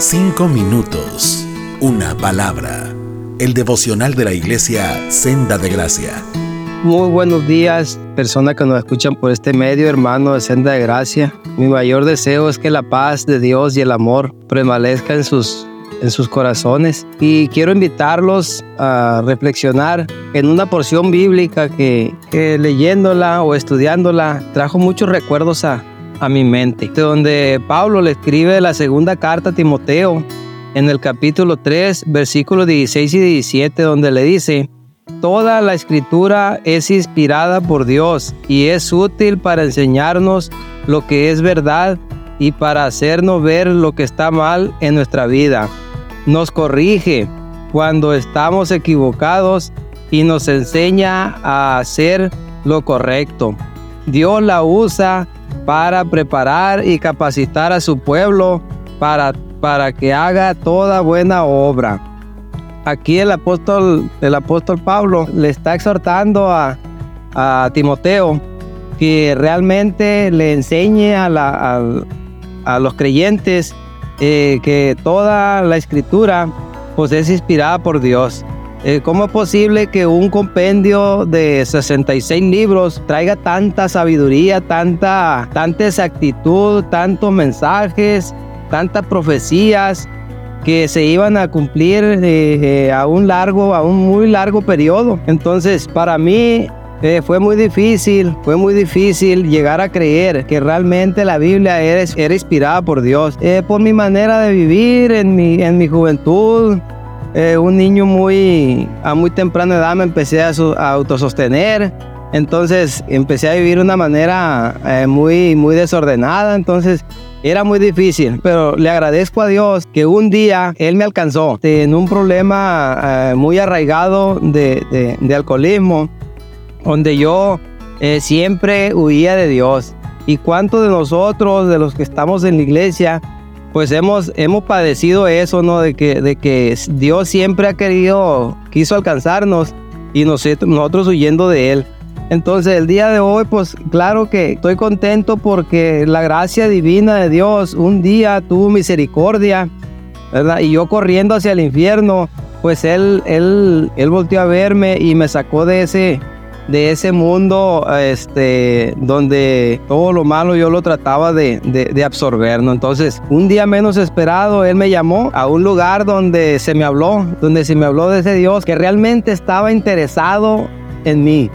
Cinco minutos. Una palabra. El devocional de la iglesia Senda de Gracia. Muy buenos días, personas que nos escuchan por este medio, hermano de Senda de Gracia. Mi mayor deseo es que la paz de Dios y el amor prevalezca en sus, en sus corazones. Y quiero invitarlos a reflexionar en una porción bíblica que, que leyéndola o estudiándola trajo muchos recuerdos a, a mi mente, donde Pablo le escribe la segunda carta a Timoteo en el capítulo 3, versículos 16 y 17, donde le dice, Toda la escritura es inspirada por Dios y es útil para enseñarnos lo que es verdad y para hacernos ver lo que está mal en nuestra vida. Nos corrige cuando estamos equivocados y nos enseña a hacer lo correcto. Dios la usa para preparar y capacitar a su pueblo para, para que haga toda buena obra. Aquí el apóstol, el apóstol Pablo le está exhortando a, a Timoteo que realmente le enseñe a, la, a, los creyentes eh, que toda la escritura pues es inspirada por Dios eh, ¿Cómo es posible que un compendio de 66 libros traiga tanta sabiduría, tanta, tanta exactitud, tantos mensajes, tantas profecías que se iban a cumplir eh, eh, a un largo, a un muy largo periodo? Entonces, para mí fue muy difícil, fue muy difícil llegar a creer que realmente la Biblia era, era inspirada por Dios. por mi manera de vivir en mi, en mi juventud, eh, un niño muy a muy temprana edad me empecé a, autosostener. Entonces empecé a vivir de una manera eh, muy, muy desordenada. Entonces era muy difícil, pero le agradezco a Dios que un día Él me alcanzó en un problema eh, muy arraigado de, de, alcoholismo, donde yo siempre huía de Dios. ¿Y cuántos de nosotros, de los que estamos en la iglesia, pues hemos, hemos padecido eso, ¿no? De que, de que Dios siempre ha querido, quiso alcanzarnos y nosotros huyendo de Él. Entonces el día de hoy, pues claro que estoy contento porque la gracia divina de Dios un día tuvo misericordia, ¿verdad? Y yo corriendo hacia el infierno, pues Él, Él, Él volteó a verme y me sacó de ese, de ese mundo este, donde todo lo malo yo lo trataba de, de, absorber, ¿no? Entonces, un día menos esperado, él me llamó a un lugar donde se me habló, donde se me habló de ese Dios que realmente estaba interesado en mí.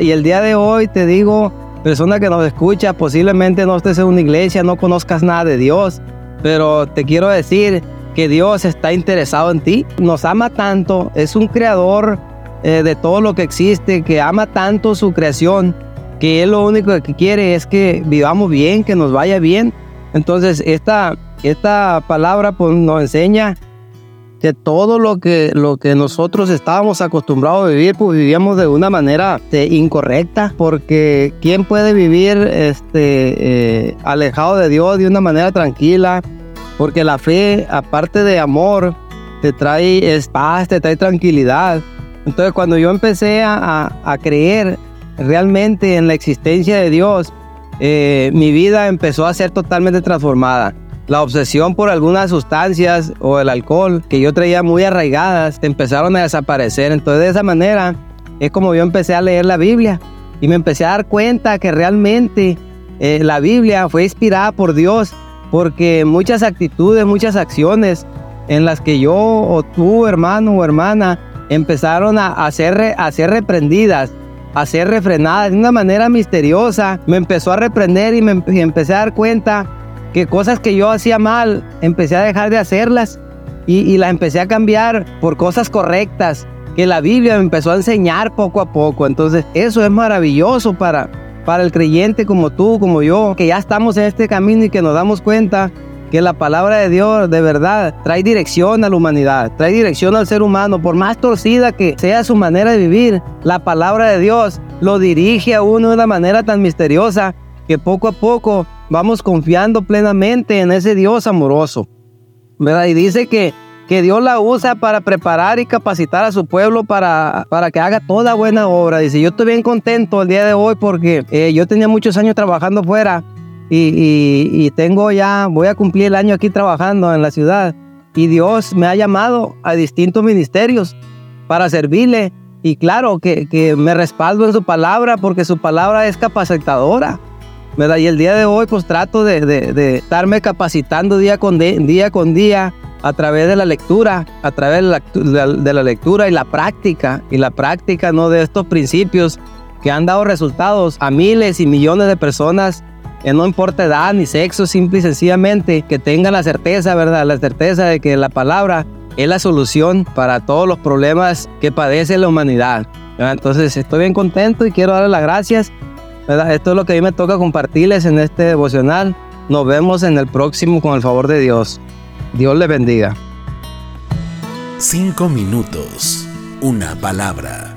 Y el día de hoy te digo, persona que nos escucha, posiblemente no estés en una iglesia, no conozcas nada de Dios, pero te quiero decir que Dios está interesado en ti, nos ama tanto, es un creador eh, de todo lo que existe, que ama tanto su creación, que Él lo único que quiere es que vivamos bien, que nos vaya bien. Entonces, esta, esta palabra pues, nos enseña que todo lo que, lo que nosotros estábamos acostumbrados a vivir, pues vivíamos de una manera este, incorrecta, porque ¿quién puede vivir este, eh, alejado de Dios de una manera tranquila? Porque la fe, aparte de amor, te trae paz, te trae tranquilidad. Entonces cuando yo empecé a, creer realmente en la existencia de Dios, eh, mi vida empezó a ser totalmente transformada. La obsesión por algunas sustancias o el alcohol que yo traía muy arraigadas empezaron a desaparecer. Entonces de esa manera es como yo empecé a leer la Biblia y me empecé a dar cuenta que realmente eh, la Biblia fue inspirada por Dios porque muchas actitudes, muchas acciones en las que yo o tú hermano o hermana empezaron a, a ser reprendidas, a ser refrenadas de una manera misteriosa. Me empezó a reprender y me empecé a dar cuenta que cosas que yo hacía mal, empecé a dejar de hacerlas y, las empecé a cambiar por cosas correctas que la Biblia me empezó a enseñar poco a poco. Entonces eso es maravilloso para, para el creyente como tú, como yo, que ya estamos en este camino y que nos damos cuenta que la palabra de Dios de verdad trae dirección a la humanidad, trae dirección al ser humano, por más torcida que sea su manera de vivir, la palabra de Dios lo dirige a uno de una manera tan misteriosa que poco a poco vamos confiando plenamente en ese Dios amoroso. ¿verdad? Y dice que, que Dios la usa para preparar y capacitar a su pueblo para, para que haga toda buena obra. Dice, yo estoy bien contento el día de hoy porque eh, yo tenía muchos años trabajando fuera y, tengo ya, voy a cumplir el año aquí trabajando en la ciudad y Dios me ha llamado a distintos ministerios para servirle y claro que, que me respaldo en su palabra porque su palabra es capacitadora. ¿verdad? Y el día de hoy pues trato de, de, estarme capacitando día con, día con día a través de la lectura, a través de la, de la, lectura y la práctica, y la práctica ¿no? de estos principios que han dado resultados a miles y millones de personas no importa edad ni sexo, simple y sencillamente que tengan la certeza, ¿verdad? La certeza de que la palabra es la solución para todos los problemas que padece la humanidad. Entonces estoy bien contento y quiero darles las gracias. Esto es lo que a mí me toca compartirles en este devocional. Nos vemos en el próximo con el favor de Dios. Dios le bendiga. Cinco minutos, una palabra